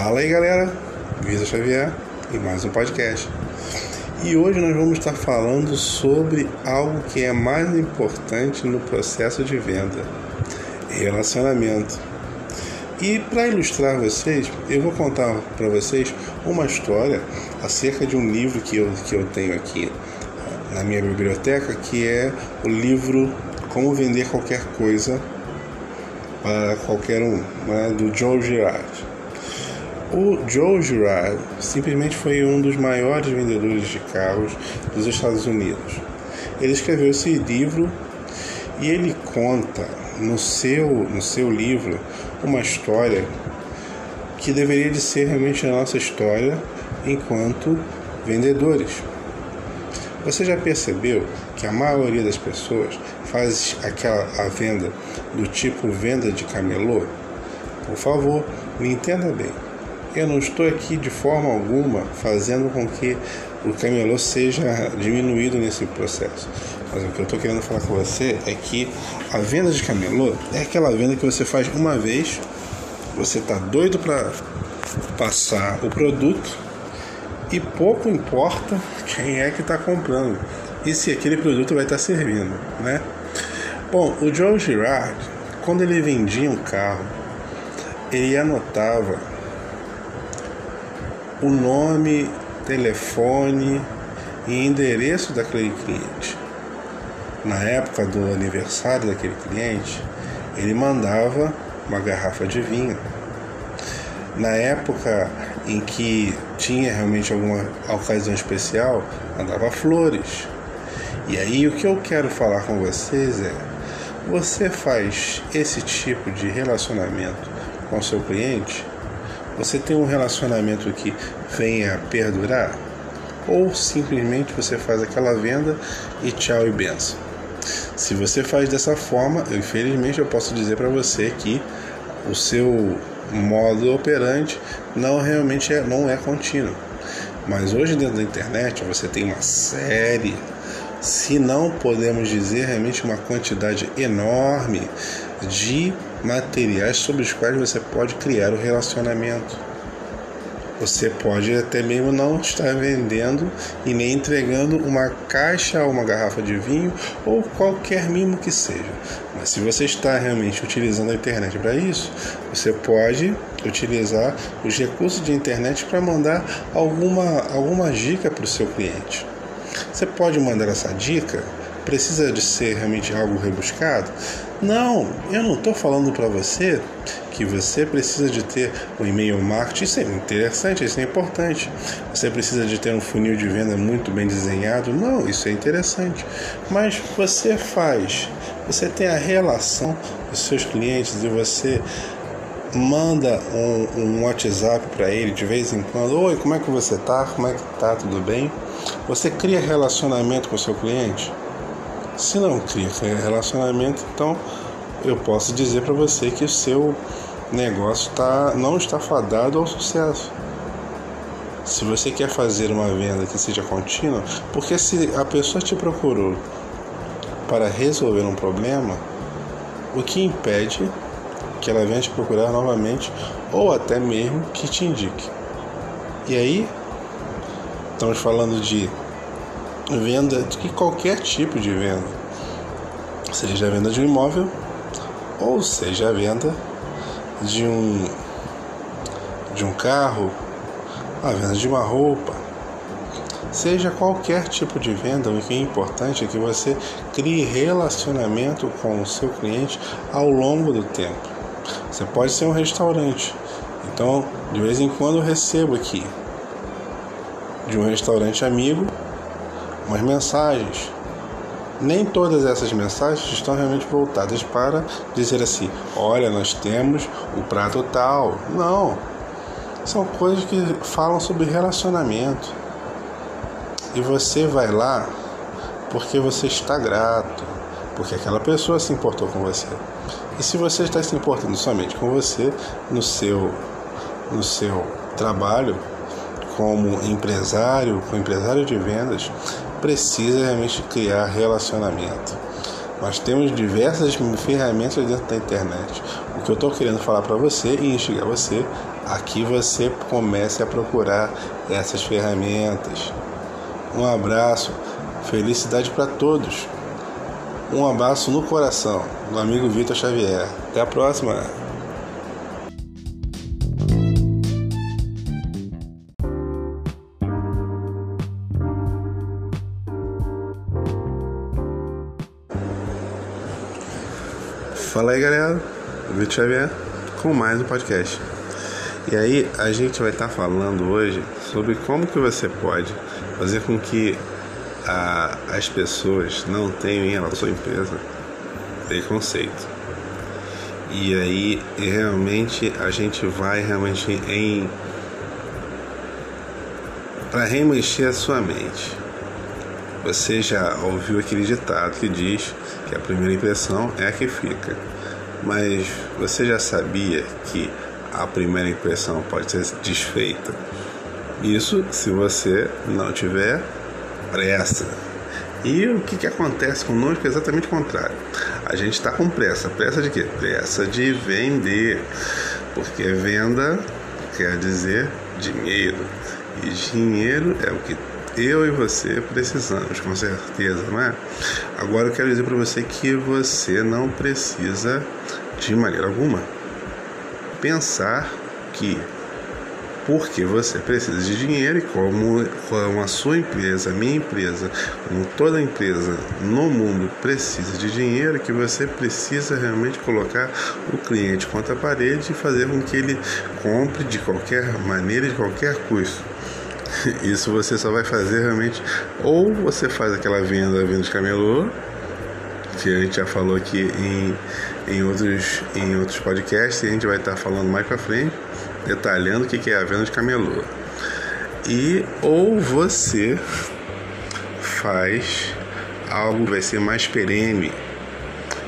Fala aí galera, Visa Xavier e mais um podcast. E hoje nós vamos estar falando sobre algo que é mais importante no processo de venda: relacionamento. E para ilustrar vocês, eu vou contar para vocês uma história acerca de um livro que eu, que eu tenho aqui na minha biblioteca, que é o livro Como Vender Qualquer Coisa para Qualquer Um, né, do Joe Girard. O Joe Girard simplesmente foi um dos maiores vendedores de carros dos Estados Unidos. Ele escreveu esse livro e ele conta no seu, no seu livro uma história que deveria de ser realmente a nossa história enquanto vendedores. Você já percebeu que a maioria das pessoas faz aquela a venda do tipo venda de camelô? Por favor, me entenda bem. Eu não estou aqui de forma alguma fazendo com que o camelô seja diminuído nesse processo. Mas o que eu estou querendo falar com você é que a venda de camelô é aquela venda que você faz uma vez, você está doido para passar o produto e pouco importa quem é que está comprando e se aquele produto vai estar tá servindo, né? Bom, o Joe Girard, quando ele vendia um carro, ele anotava o nome, telefone e endereço daquele cliente. Na época do aniversário daquele cliente, ele mandava uma garrafa de vinho. Na época em que tinha realmente alguma ocasião especial, mandava flores. E aí o que eu quero falar com vocês é: você faz esse tipo de relacionamento com seu cliente? Você tem um relacionamento que venha a perdurar? Ou simplesmente você faz aquela venda e tchau e benção? Se você faz dessa forma, eu, infelizmente eu posso dizer para você que o seu modo operante não realmente é, não é contínuo. Mas hoje dentro da internet você tem uma série, se não podemos dizer realmente uma quantidade enorme de materiais sobre os quais você pode criar o relacionamento. Você pode até mesmo não estar vendendo e nem entregando uma caixa ou uma garrafa de vinho ou qualquer mimo que seja. Mas se você está realmente utilizando a internet para isso, você pode utilizar os recursos de internet para mandar alguma, alguma dica para o seu cliente. Você pode mandar essa dica precisa de ser realmente algo rebuscado? Não, eu não estou falando para você que você precisa de ter um e-mail marketing, isso é interessante, isso é importante. Você precisa de ter um funil de venda muito bem desenhado, não, isso é interessante. Mas você faz, você tem a relação dos seus clientes e você manda um, um WhatsApp para ele de vez em quando, oi, como é que você tá? Como é que tá? Tudo bem? Você cria relacionamento com o seu cliente? Se não cria relacionamento, então eu posso dizer para você que o seu negócio tá, não está fadado ao sucesso. Se você quer fazer uma venda que seja contínua, porque se a pessoa te procurou para resolver um problema, o que impede que ela venha te procurar novamente ou até mesmo que te indique. E aí, estamos falando de venda de qualquer tipo de venda, seja a venda de um imóvel ou seja a venda de um de um carro, a venda de uma roupa, seja qualquer tipo de venda, o que é importante é que você crie relacionamento com o seu cliente ao longo do tempo. Você pode ser um restaurante, então de vez em quando eu recebo aqui de um restaurante amigo umas mensagens. Nem todas essas mensagens estão realmente voltadas para dizer assim: olha, nós temos o prato tal. Não. São coisas que falam sobre relacionamento. E você vai lá porque você está grato, porque aquela pessoa se importou com você. E se você está se importando somente com você no seu no seu trabalho como empresário, como empresário de vendas, precisa realmente criar relacionamento. Nós temos diversas ferramentas dentro da internet. O que eu estou querendo falar para você e instigar você aqui você comece a procurar essas ferramentas. Um abraço, felicidade para todos. Um abraço no coração do amigo Vitor Xavier. Até a próxima. Fala aí galera, Vitor Xavier com mais um podcast. E aí a gente vai estar falando hoje sobre como que você pode fazer com que a, as pessoas não tenham em sua empresa preconceito. E aí realmente a gente vai realmente em para remexer a sua mente. Você já ouviu aquele ditado que diz que a primeira impressão é a que fica. Mas você já sabia que a primeira impressão pode ser desfeita? Isso se você não tiver pressa. E o que, que acontece conosco é exatamente o contrário. A gente está com pressa. Pressa de quê? Pressa de vender. Porque venda quer dizer dinheiro. E dinheiro é o que eu e você precisamos, com certeza, não é? Agora eu quero dizer para você que você não precisa, de maneira alguma, pensar que porque você precisa de dinheiro e como, como a sua empresa, a minha empresa, como toda empresa no mundo precisa de dinheiro, que você precisa realmente colocar o cliente contra a parede e fazer com que ele compre de qualquer maneira, de qualquer custo. Isso você só vai fazer realmente ou você faz aquela venda, venda de camelô, que a gente já falou aqui em, em, outros, em outros podcasts, e a gente vai estar falando mais para frente, detalhando o que é a venda de camelô. E ou você faz algo que vai ser mais perene,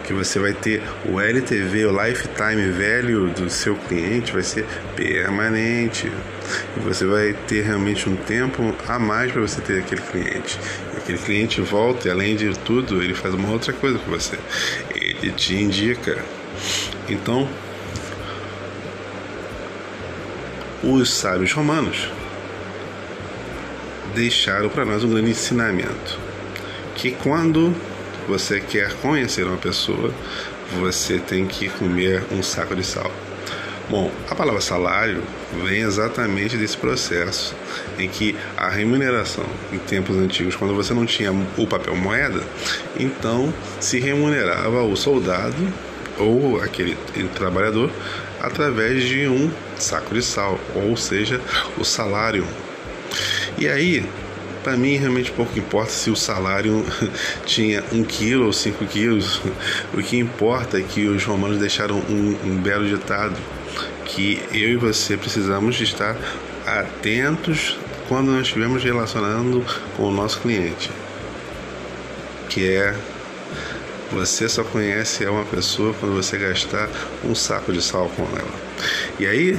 que você vai ter o LTV, o lifetime velho do seu cliente vai ser permanente. E você vai ter realmente um tempo a mais para você ter aquele cliente. Aquele cliente volta e além de tudo, ele faz uma outra coisa com você. Ele te indica. Então, os sábios romanos deixaram para nós um grande ensinamento que quando você quer conhecer uma pessoa, você tem que comer um saco de sal. Bom, a palavra salário vem exatamente desse processo em que a remuneração em tempos antigos, quando você não tinha o papel moeda, então se remunerava o soldado ou aquele trabalhador através de um saco de sal, ou seja, o salário. E aí, para mim realmente pouco importa se o salário tinha um quilo ou cinco quilos. O que importa é que os romanos deixaram um, um belo ditado que eu e você precisamos de estar atentos quando nós estivermos relacionando com o nosso cliente, que é você só conhece uma pessoa quando você gastar um saco de sal com ela. E aí,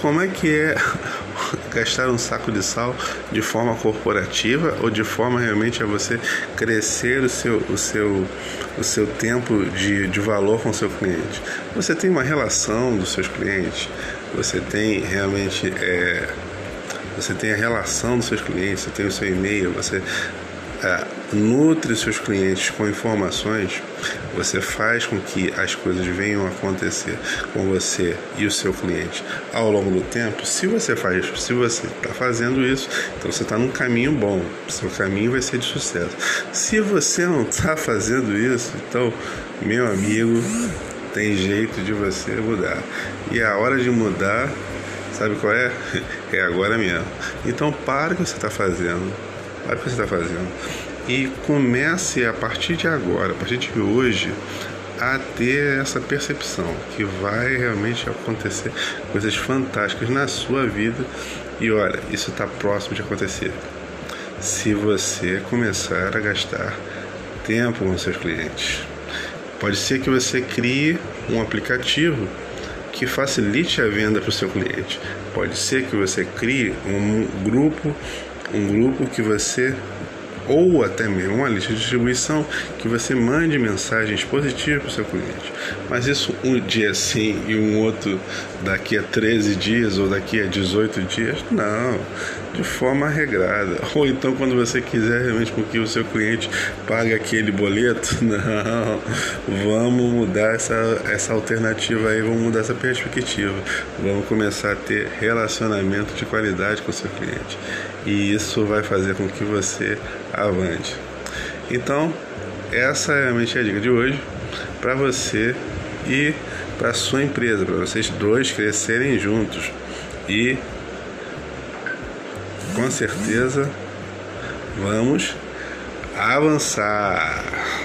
como é que é gastar um saco de sal de forma corporativa ou de forma realmente a você crescer o seu, o seu, o seu tempo de, de valor com o seu cliente. Você tem uma relação dos seus clientes, você tem realmente. É, você tem a relação dos seus clientes, você tem o seu e-mail, você é, nutre seus clientes com informações, você faz com que as coisas venham a acontecer com você e o seu cliente ao longo do tempo. Se você faz, se você está fazendo isso, então você está num caminho bom, seu caminho vai ser de sucesso. Se você não está fazendo isso, então, meu amigo, tem jeito de você mudar. E a hora de mudar, sabe qual é? É agora mesmo. Então, para o que você está fazendo Olha o que você está fazendo. E comece a partir de agora, a partir de hoje, a ter essa percepção que vai realmente acontecer coisas fantásticas na sua vida. E olha, isso está próximo de acontecer. Se você começar a gastar tempo com seus clientes, pode ser que você crie um aplicativo que facilite a venda para o seu cliente. Pode ser que você crie um grupo um grupo que você ou até mesmo uma lista de distribuição que você mande mensagens positivas para o seu cliente. Mas isso um dia sim e um outro daqui a 13 dias ou daqui a 18 dias, não, de forma regrada. Ou então quando você quiser realmente com que o seu cliente pague aquele boleto, não, vamos mudar essa, essa alternativa aí, vamos mudar essa perspectiva. Vamos começar a ter relacionamento de qualidade com o seu cliente. E isso vai fazer com que você avante. Então, essa é a dica de hoje para você e para sua empresa, para vocês dois crescerem juntos e com certeza vamos avançar.